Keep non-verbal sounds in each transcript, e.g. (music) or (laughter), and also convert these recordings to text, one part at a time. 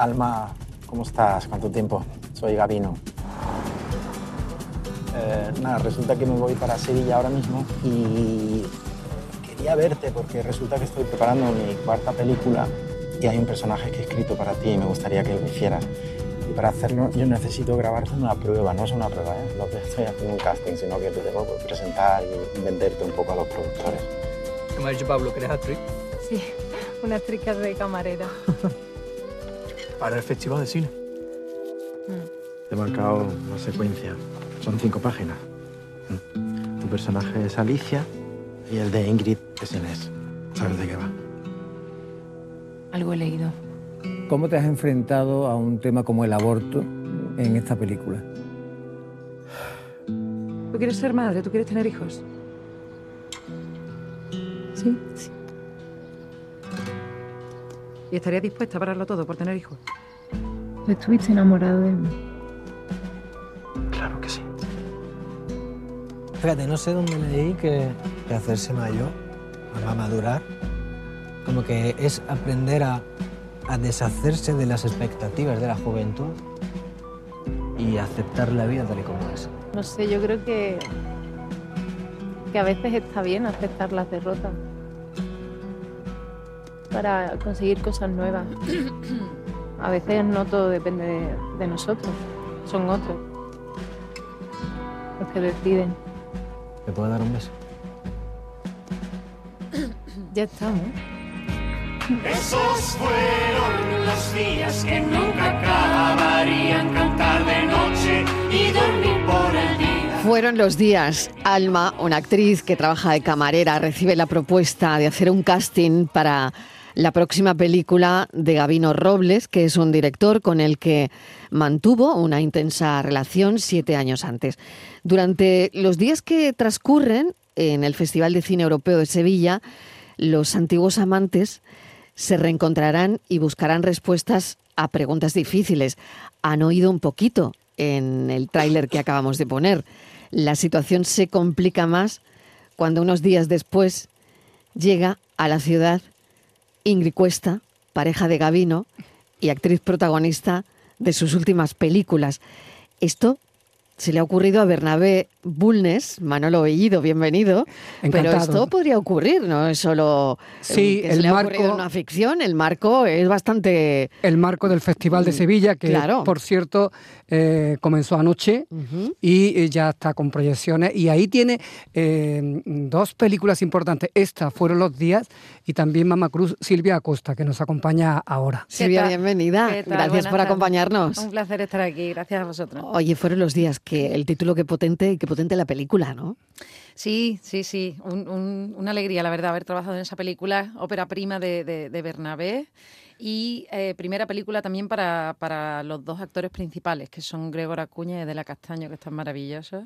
Alma, ¿cómo estás? ¿Cuánto tiempo? Soy Gabino. Eh, nada, resulta que me voy para Sevilla ahora mismo y quería verte porque resulta que estoy preparando mi cuarta película y hay un personaje que he escrito para ti y me gustaría que lo hicieras. Y para hacerlo yo necesito grabarte una prueba, no es una prueba, ¿eh? no te estoy haciendo un casting, sino que te tengo que presentar y venderte un poco a los productores. ¿Qué me ha dicho Pablo? ¿Que eres actriz? Sí, una actriz de camarera. (laughs) Para el Festival de Cine. Te he marcado una secuencia. Son cinco páginas. Tu personaje es Alicia y el de Ingrid es Inés. ¿Sabes de qué va? Algo he leído. ¿Cómo te has enfrentado a un tema como el aborto en esta película? ¿Tú quieres ser madre? ¿Tú quieres tener hijos? Sí. sí. ¿Y estarías dispuesta a pararlo todo por tener hijos? ¿Tú estuviste enamorado de mí? Claro que sí. Fíjate, no sé dónde leí que, que hacerse mayor, a madurar, como que es aprender a, a deshacerse de las expectativas de la juventud y aceptar la vida tal y como es. No sé, yo creo que, que a veces está bien aceptar las derrotas para conseguir cosas nuevas. A veces no todo depende de, de nosotros, son otros los que deciden. ¿Me puedo dar un beso? (coughs) Ya estamos. Esos fueron los días que nunca acabarían, cantar de noche y dormir por el día. Fueron los días. Alma, una actriz que trabaja de camarera, recibe la propuesta de hacer un casting para la próxima película de Gabino Robles, que es un director con el que mantuvo una intensa relación siete años antes. Durante los días que transcurren en el Festival de Cine Europeo de Sevilla, los antiguos amantes se reencontrarán y buscarán respuestas a preguntas difíciles. Han oído un poquito en el tráiler que acabamos de poner. La situación se complica más cuando unos días después llega a la ciudad Ingrid Cuesta, pareja de Gavino y actriz protagonista de sus últimas películas. Esto se le ha ocurrido a Bernabé Bulnes, Manolo Bellido, bienvenido. Pero Encantado. esto podría ocurrir, no es solo eh, Sí, que se el le ha marco- ocurrido en una ficción, el marco es bastante... El marco del Festival de Sevilla, que Claro. por cierto eh, comenzó anoche y eh, ya está con proyecciones. Y ahí tiene eh, dos películas importantes. Esta fueron los días y también Mama Cruz, Silvia Acosta, que nos acompaña ahora. Silvia, bienvenida. Gracias Buenas por tardes. acompañarnos. Un placer estar aquí, gracias a vosotros. Oye, fueron los días que el título que potente y que potente la película, ¿no? Sí, sí, sí. Un- un- una alegría, la verdad, haber trabajado en esa película, ópera prima de, de- de Bernabé. Y eh, primera película también para, para los dos actores principales, que son Gregor Acuña y Adela Castaño, que están maravillosos.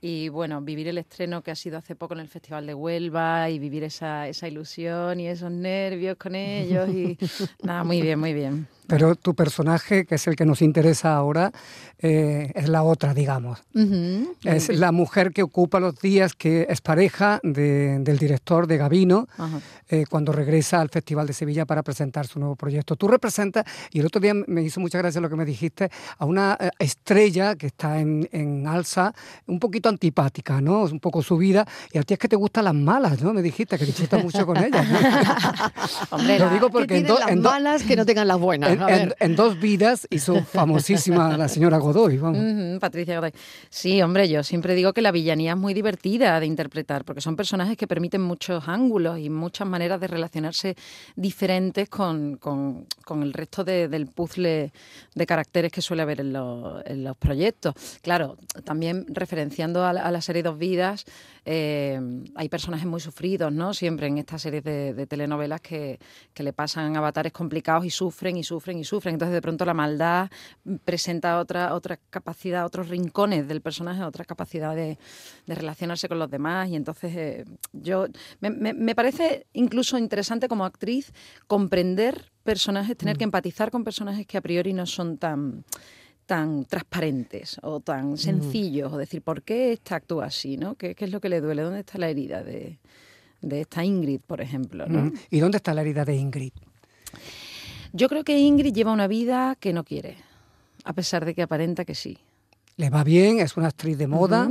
Y bueno, vivir el estreno que ha sido hace poco en el Festival de Huelva y vivir esa, esa ilusión y esos nervios con ellos. Y (laughs) nada, muy bien, muy bien. Pero tu personaje, que es el que nos interesa ahora, eh, es la otra, digamos. Ujú. Es la mujer que ocupa los días, que es pareja de- del director de Gavino, Ajá. eh, cuando regresa al Festival de Sevilla para presentar su nuevo proyecto. Tú representas, y el otro día me hizo mucha gracia lo que me dijiste, a una eh, estrella que está en, en alza, un poquito antipática, ¿no? Un poco subida, y a ti es que te gustan las malas, ¿no? Me dijiste que disfrutas mucho con ellas. ¿no? (laughs) Hombre, Lo digo que porque en, tienen do- las en do- malas que no tengan las buenas. en- a ver. en- en dos vidas hizo famosísima la señora Godoy, vamos. Patricia Godoy. Sí, hombre, yo siempre digo que la villanía es muy divertida de interpretar, porque son personajes que permiten muchos ángulos y muchas maneras de relacionarse diferentes con, con- con el resto de- del puzzle de caracteres que suele haber en, los- en los proyectos. Claro, también referenciando a la, a la serie Dos Vidas, eh, hay personajes muy sufridos, ¿no? Siempre en estas series de, de telenovelas que, que le pasan avatares complicados y sufren y sufren y sufren. Entonces, de pronto, la maldad presenta otra, otra capacidad, otros rincones del personaje, otra capacidad de, de relacionarse con los demás. Y entonces, eh, yo me, me- me parece incluso interesante como actriz comprender personajes, tener que empatizar con personajes que a priori no son tan tan transparentes o tan sencillos o decir por qué esta actúa así, ¿no? ¿Qué, qué es lo que le duele? ¿Dónde está la herida de, de esta Ingrid, por ejemplo? ¿no? Ujú. ¿Y dónde está la herida de Ingrid? Yo creo que Ingrid lleva una vida que no quiere, a pesar de que aparenta que sí. Le va bien, es una actriz de moda.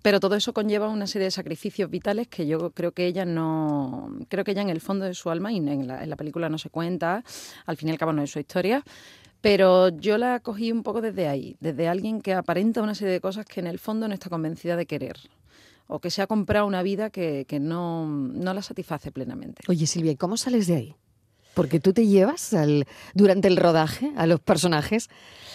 Pero todo eso conlleva una serie de sacrificios vitales que yo creo que ella no. Creo que ella en el fondo de su alma, y en la, en la película no se cuenta, al fin y al cabo no es su historia. Pero yo la cogí un poco desde ahí, desde alguien que aparenta una serie de cosas que en el fondo no está convencida de querer. O que se ha comprado una vida que, que no, no la satisface plenamente. Oye, Silvia, ¿y cómo sales de ahí? Porque tú te llevas al- durante el rodaje a los personajes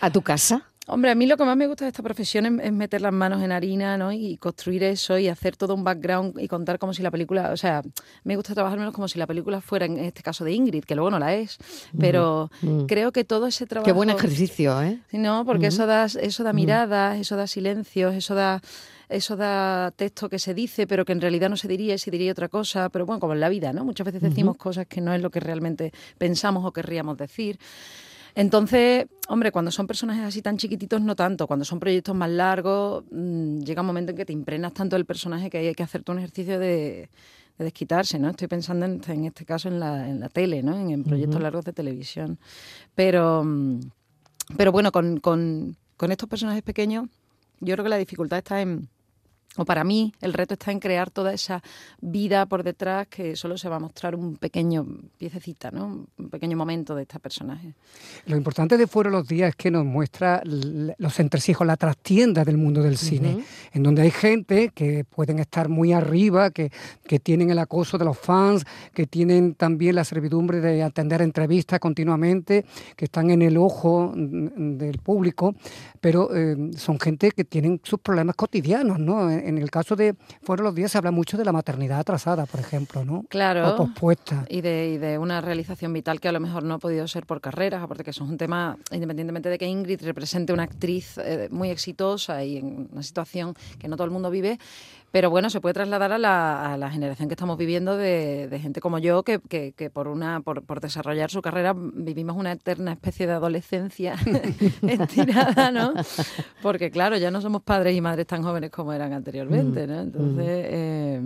a tu casa. Hombre, a mí lo que más me gusta de esta profesión es, es meter las manos en harina, ¿no? Y construir eso y hacer todo un background y contar como si la película, o sea, me gusta trabajar menos como si la película fuera en este caso de Ingrid, que luego no la es, pero Mm. creo que todo ese trabajo Qué buen ejercicio, ¿eh? No, porque Ujú. eso da eso da Mm. miradas, eso da silencios, eso da eso da texto que se dice, pero que en realidad no se diría y se diría otra cosa, pero bueno, como en la vida, ¿no? Muchas veces decimos cosas que no es lo que realmente pensamos o querríamos decir. Entonces, hombre, cuando son personajes así tan chiquititos, no tanto. Cuando son proyectos más largos, mm, llega un momento en que te impregnas tanto del personaje que hay que hacerte un ejercicio de, de desquitarse, ¿no? Estoy pensando en, en este caso en la, en la tele, ¿no? En, en proyectos largos de televisión. Pero, mm, pero bueno, con, con- con estos personajes pequeños, yo creo que la dificultad está en, o para mí, el reto está en crear toda esa vida por detrás que solo se va a mostrar un pequeño piececita, ¿no? Un pequeño momento de este personaje. Lo importante de Fuera los Días es que nos muestra los entresijos, la trastienda del mundo del cine, en donde hay gente que pueden estar muy arriba, que, que tienen el acoso de los fans, que tienen también la servidumbre de atender entrevistas continuamente, que están en el ojo mm, del público, pero eh, son gente que tienen sus problemas cotidianos, ¿no? En, el caso de Fuera los Días se habla mucho de la maternidad atrasada, por ejemplo, ¿no? Claro. O pospuesta. Y de, y de una realización vital que a lo mejor no ha podido ser por carreras, aparte que eso es un tema, independientemente de que Ingrid represente una actriz eh, muy exitosa y en una situación que no todo el mundo vive, pero bueno, se puede trasladar a la, a la generación que estamos viviendo de, de gente como yo, que, que- que por una por, por desarrollar su carrera vivimos una eterna especie de adolescencia (laughs) estirada, ¿no? Porque claro, ya no somos padres y madres tan jóvenes como eran anteriormente, ¿no? Entonces, eh,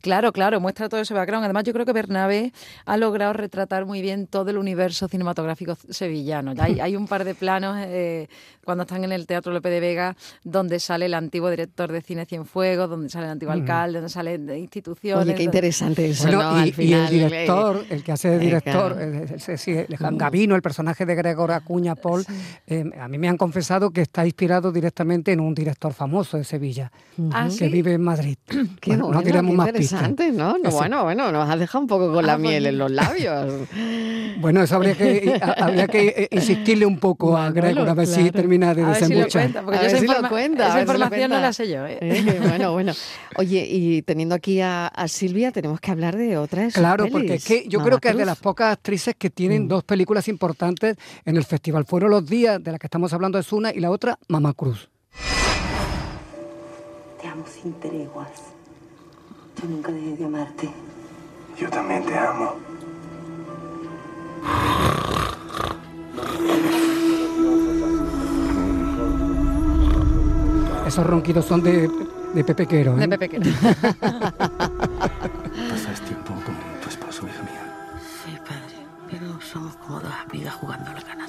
claro, claro, muestra todo ese background. Además, yo creo que Bernabé ha logrado retratar muy bien todo el universo cinematográfico sevillano. Hay, (laughs) hay un par de planos eh, cuando están en el Teatro Lope de Vega donde sale el antiguo director de Cine Cienfuegos, donde sale el antiguo alcalde, donde salen de instituciones. Oye, qué interesante eso, Bueno, ¿no? y, Al y el director, eh, el que hace de eh, director, eh, el Gavino, el personaje de Gregor Acuña Paul, eh, a mí me han confesado que está inspirado directamente en un director famoso de Sevilla, Ah, que ¿sí? vive en Madrid. Qué Bueno, bueno, no diremos qué más pistas. Interesante, ¿no? No. Bueno, bueno, nos has dejado un poco con la Ah, pues miel en mira. los labios. (laughs) Bueno, eso habría que, habría que insistirle un poco a Manolo, Gregor a ver si claro. termina de si desembuchar. cuenta, porque A yo ver esa, si lo cuenta, esa si información no la sé yo. ¿eh? Eh, (laughs) bueno, bueno. Oye, y teniendo aquí a, a Silvia, tenemos que hablar de otras Claro, porque es que yo Mama creo que es de las pocas actrices que tienen Mm. dos películas importantes en el festival. Fueron los días de la que estamos hablando es una y la otra, Mamá Cruz. Te amo sin treguas. Yo nunca dejé de amarte. Yo también te amo. Esos ronquidos son de, de Pepe Quero. ¿eh? De Pepe Quero. (laughs) Pasas tiempo con tu esposo, hija mía. Sí, padre, pero somos como dos amigas jugando a la canasta.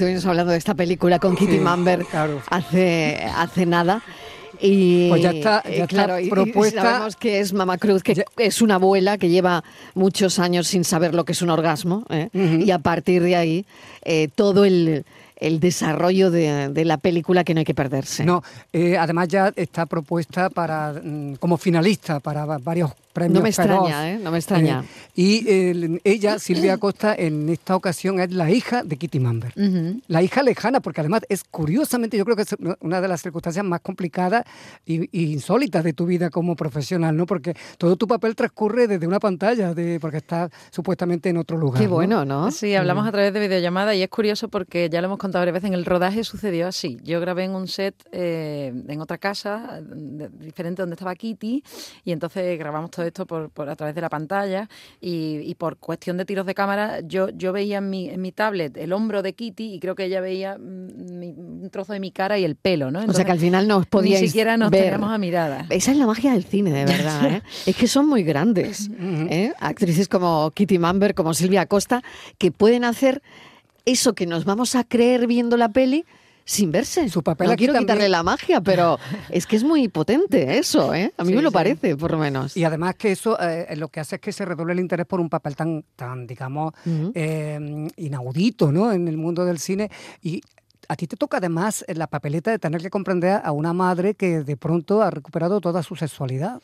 Estuvimos hablando de esta película con Kitty Sí, Mamber claro. hace, hace nada. Y, Pues ya está- ya eh, está claro, y- y propuesta- sabemos que es Mama Cruz, que es una abuela que lleva muchos años sin saber lo que es un orgasmo. ¿eh? Y a partir de ahí, eh, todo el, el desarrollo de, de la película que no hay que perderse. No, eh, además ya está propuesta para mm, como finalista para va- varios premios. No me extraña, Feroz. ¿eh? No me extraña. Eh, y eh, ella, Silvia Costa, en esta ocasión es la hija de Kitty Mamber. La hija lejana, porque además es curiosamente, yo creo que es una- de las circunstancias más complicadas y, y insólitas de tu vida como profesional, ¿no? Porque todo tu papel transcurre desde una pantalla, de, porque está supuestamente en otro lugar. Qué ¿no? bueno, ¿no? Sí, hablamos a través de videollamada y es curioso porque ya lo hemos contado contado varias veces, en el rodaje sucedió así. Yo grabé en un set eh, en otra casa, diferente donde estaba Kitty, y entonces grabamos todo esto por, por- a través de la pantalla, y, y por cuestión de tiros de cámara, yo, yo veía en mi, en mi tablet el hombro de Kitty, y creo que ella veía mm, mi- un trozo de mi cara y el pelo, ¿no? o sea que al final no os podíais Ni siquiera nos ver. teníamos a mirada. Esa es la magia del cine, de verdad. (laughs) ¿eh? Es que son muy grandes. ¿eh? Actrices como Kitty Mamber, como Silvia Costa, que pueden hacer eso que nos vamos a creer viendo la peli sin verse. Su papel no aquí quiero también- quitarle la magia, pero (laughs) es que es muy potente eso, ¿eh? A mí Sí, me lo sí. parece, por lo menos. Y además que eso eh, lo que hace es que se redoble el interés por un papel tan, tan digamos, eh, inaudito ¿no? en el mundo del cine. Y a ti te toca además la papeleta de tener que comprender a una madre que de pronto ha recuperado toda su sexualidad.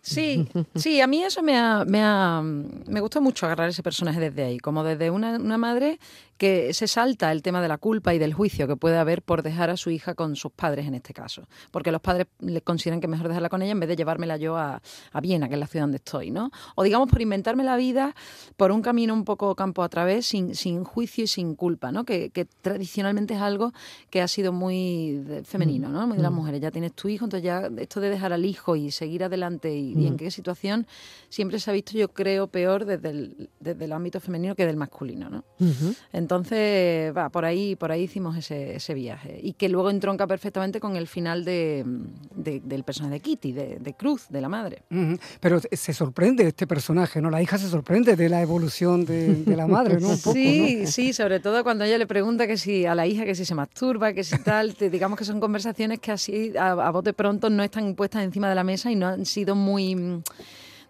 Sí, sí, a mí eso me ha, me ha- me gustó mucho agarrar ese personaje desde ahí, como desde una, una madre que se salta el tema de la culpa y del juicio que puede haber por dejar a su hija con sus padres en este caso, porque los padres le consideran que es mejor dejarla con ella en vez de llevármela yo a, a Viena, que es la ciudad donde estoy, ¿no? O digamos por inventarme la vida por un camino un poco campo a través, sin, sin juicio y sin culpa, ¿no? Que, que tradicionalmente es algo que ha sido muy femenino, ¿no? Muy de las Mm. mujeres. Ya tienes tu hijo, entonces ya esto de dejar al hijo y seguir adelante y, y en Mm. qué situación siempre se ha visto, yo creo, peor desde el, desde el ámbito femenino que del masculino, ¿no? Entonces, va, por ahí, por ahí hicimos ese, ese viaje. Y que luego entronca perfectamente con el final de, de- del personaje de Kitty, de, de Cruz, de la madre. Pero se sorprende este personaje, ¿no? La hija se sorprende de la evolución de, la madre, ¿no? Un poco, sí, ¿no? sí, sobre todo cuando ella le pregunta que si a la hija que si se masturba, que si tal, te- digamos que son conversaciones que así a, a bote pronto no están puestas encima de la mesa y no han sido muy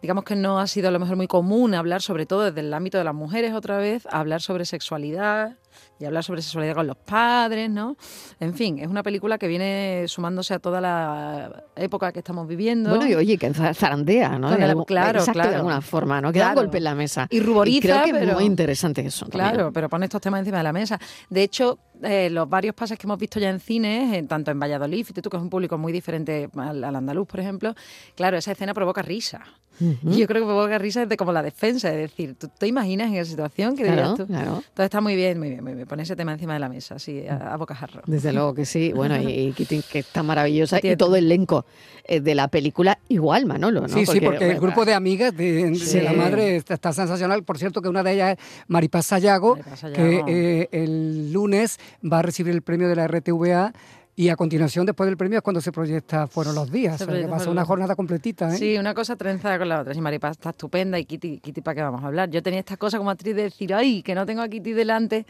digamos que no ha sido a lo mejor muy común hablar sobre todo desde el ámbito de las mujeres otra vez, hablar sobre sexualidad y hablar sobre sexualidad con los padres, ¿no? En fin, es una película que viene sumándose a toda la época que estamos viviendo. Bueno, y oye, que za- zarandea, ¿no? De algún- claro, exacto, de claro. alguna forma, ¿no? Que da un Claro. golpe en la mesa. Y ruboriza, creo que pero- es muy interesante eso. también. Claro, pero pone estos temas encima de la mesa. De hecho, eh, los varios pases que hemos visto ya en cines, en- tanto en Valladolid, fíjate tú que es un público muy diferente al, al andaluz, por ejemplo, claro, esa escena provoca risa. Y yo creo que provoca risa desde como la defensa, es decir, ¿tú te imaginas en esa situación? que Claro, dirías tú? claro. Entonces está muy bien, muy bien, muy bien. Pone ese tema encima de la mesa, así, a, a bocajarro. Desde luego que sí. Bueno, y, y Kitty, que está maravillosa. Y todo el elenco eh, de la película, igual, Manolo, ¿no? Sí, sí, porque el grupo de amigas de, de Sí. la madre está, está sensacional. Por cierto, que una de ellas es Maripaz Sayago, Sayago. que eh, el lunes va a recibir el premio de la RTVA y a continuación, después del premio, es cuando se proyecta Fueron los días. Se O sea, que proyecta va a ser Fueron una jornada completita. ¿eh? Sí, una cosa trenzada con la otra. Sí, Maripaz está estupenda y Kitty, Kitty ¿para qué vamos a hablar? Yo tenía esta cosa como actriz de decir, ay, que no tengo a Kitty delante,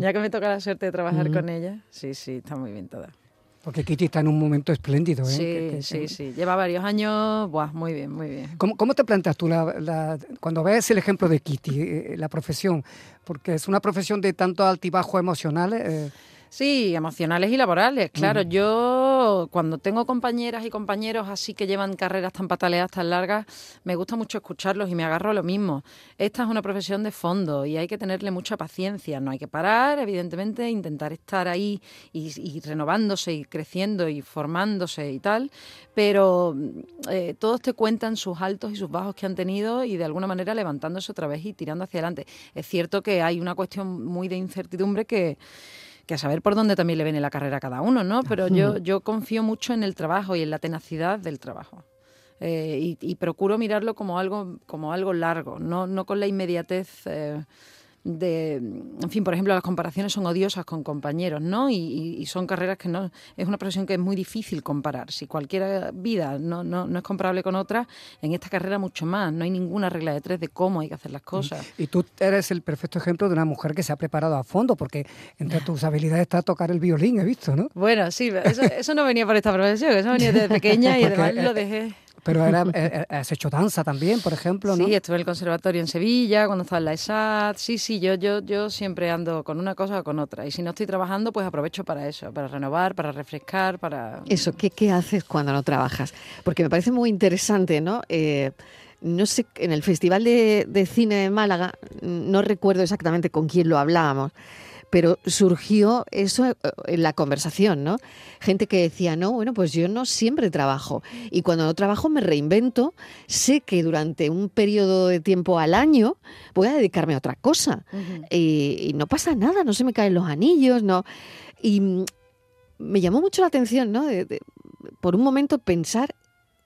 ya que me toca la suerte de trabajar con ella. Sí, sí, está muy bien toda. Porque Kitty está en un momento espléndido. ¿eh? Sí, Que- que- sí, sí. Lleva varios años, buah, muy bien, muy bien. ¿Cómo, cómo te planteas tú la, la- cuando ves el ejemplo de Kitty, eh, la profesión? Porque es una profesión de tanto altibajo emocionales. eh, Sí, emocionales y laborales, claro. Yo cuando tengo compañeras y compañeros así que llevan carreras tan pataleadas, tan largas, me gusta mucho escucharlos y me agarro a lo mismo. Esta es una profesión de fondo y hay que tenerle mucha paciencia. No hay que parar, evidentemente, intentar estar ahí y, renovándose y creciendo y formándose y tal, pero eh, todos te cuentan sus altos y sus bajos que han tenido y de alguna manera levantándose otra vez y tirando hacia adelante. Es cierto que hay una cuestión muy de incertidumbre que que a saber por dónde también le viene la carrera a cada uno, ¿no? Pero yo, yo confío mucho en el trabajo y en la tenacidad del trabajo. Eh, y, y procuro mirarlo como algo, como algo largo, no, no con la inmediatez eh, de, en fin, por ejemplo, las comparaciones son odiosas con compañeros, ¿no? Y, son carreras que no, es una profesión que es muy difícil comparar. Si cualquier vida no, no, no es comparable con otra, en esta carrera mucho más. No hay ninguna regla de tres de cómo hay que hacer las cosas. Y tú eres el perfecto ejemplo de una mujer que se ha preparado a fondo, porque entre tus habilidades está tocar el violín, he visto, ¿no? Bueno, sí, eso, eso no venía por esta profesión, eso venía desde pequeña y (laughs) además lo eh, dejé. Pero era, (laughs) eh, eh, has hecho danza también, por ejemplo, ¿no? Sí, estuve en el conservatorio en Sevilla, cuando estaba en la ESAD. Sí, sí, yo, yo, yo siempre ando con una cosa o con otra. Y si no estoy trabajando, pues aprovecho para eso, para renovar, para refrescar, para... Eso, ¿qué, qué haces cuando no trabajas? Porque me parece muy interesante, ¿no? Eh, no sé, en el Festival de, de Cine de Málaga, no recuerdo exactamente con quién lo hablábamos, pero surgió eso eh, en la conversación, ¿no? Gente que decía, no, bueno, pues yo no siempre trabajo y cuando no trabajo me reinvento, sé que durante un periodo de tiempo al año voy a dedicarme a otra cosa y, y no pasa nada, no se me caen los anillos, no. Y me llamó mucho la atención, ¿no? De- de- por un momento pensar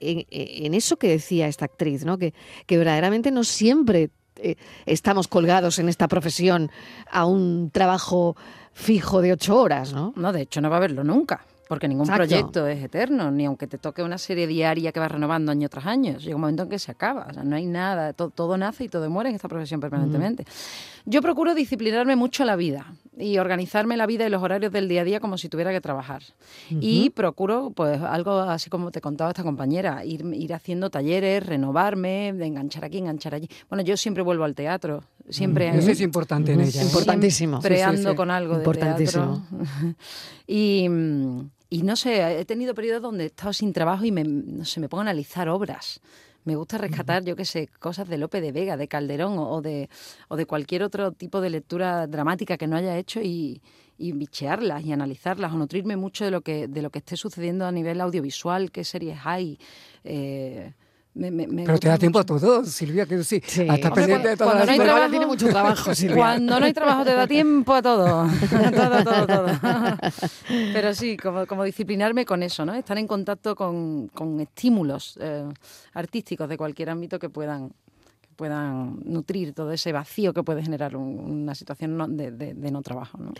en, en eso que decía esta actriz, ¿no? Que, que verdaderamente no siempre eh, estamos colgados en esta profesión a un trabajo fijo de ocho horas, ¿no? No, de hecho no va a haberlo nunca. Porque ningún Exacto. proyecto es eterno, ni aunque te toque una serie diaria que va renovando año tras año. Llega un momento en que se acaba. O sea, no hay nada, to- todo, nace y todo muere en esta profesión permanentemente. Yo procuro disciplinarme mucho la vida y organizarme la vida y los horarios del día a día como si tuviera que trabajar. Y procuro, pues, algo así como te contaba esta compañera, ir, ir haciendo talleres, renovarme, de enganchar aquí, enganchar allí. Bueno, yo siempre vuelvo al teatro. Siempre Eso es importante en ella. ¿eh? Importantísimo. Siempre Sí, sí, sí. con algo de Importantísimo. teatro. (laughs) y, mm, y no sé, he tenido periodos donde he estado sin trabajo y me, no sé, me pongo a analizar obras. Me gusta rescatar, yo qué sé, cosas de Lope de Vega, de Calderón o, de, o de cualquier otro tipo de lectura dramática que no haya hecho y, y bichearlas y analizarlas o nutrirme mucho de lo que, de lo que esté sucediendo a nivel audiovisual, qué series hay. eh, me- me- me Pero te da tiempo a todo, Silvia, que sí. Sí. Estás Hombre, pendiente de todas cuando las no hay trabajo- tiene mucho trabajo, Silvia. Cuando no hay trabajo te da tiempo a todo. (laughs) (laughs) todo, todo, todo. Pero sí, como, como disciplinarme con eso, ¿no? Estar en contacto con, con estímulos eh, artísticos de cualquier ámbito que puedan que puedan nutrir todo ese vacío que puede generar un- una situación no- de, de- de no trabajo. ¿no?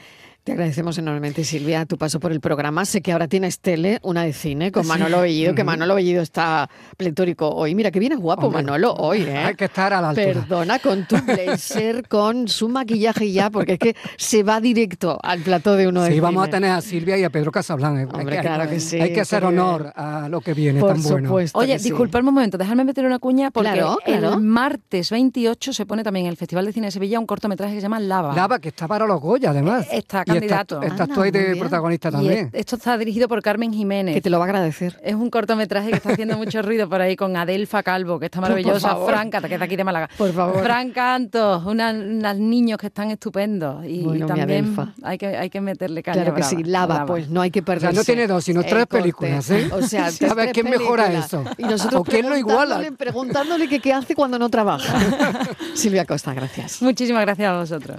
Te agradecemos enormemente, Silvia, tu paso por el programa. Sé que ahora tienes tele, una de cine, con Manolo Bellido, que Manolo Bellido está pletórico hoy. Mira, que vienes guapo, Hombre, Manolo, hoy, (laughs) ¿eh? Hay que estar a la altura. Perdona, con tu blazer, con su maquillaje ya, porque es que se va directo al plató de uno de Sí, vamos a tener a Silvia y a Pedro Casablanca. Hay Hombre, que- claro que sí, Hay que hacer honor a lo que viene Por tan bueno. Oye, sí. disculpadme un momento, dejadme meter una cuña porque Claro, claro. el martes 28 se pone también en el Festival de Cine de Sevilla un cortometraje que se llama Lava. Lava, que está para los Goya, además. Eh, está Estás- tú ahí de bien. protagonista también. es- esto está dirigido por Carmen Jiménez. Que te lo va a agradecer. Es un cortometraje que está haciendo mucho ruido por ahí con Adelfa Calvo, que está Por maravillosa. Franca, que es de aquí de Málaga. Por favor. Fran Cantos, una- unos niños que están estupendos. Y, Bueno, y mi también hay que, hay que meterle caña Claro que brava, sí, lava, brava. pues no hay que O perderse. sea, no tiene dos, sino el tres corte. películas, ¿eh? O sea, (laughs) Sí, a ver quién mejora eso. Y nosotros ¿O quién lo iguala? preguntándole- Preguntándole que qué hace cuando no trabaja. (laughs) Silvia Costa, gracias. Muchísimas gracias a vosotros.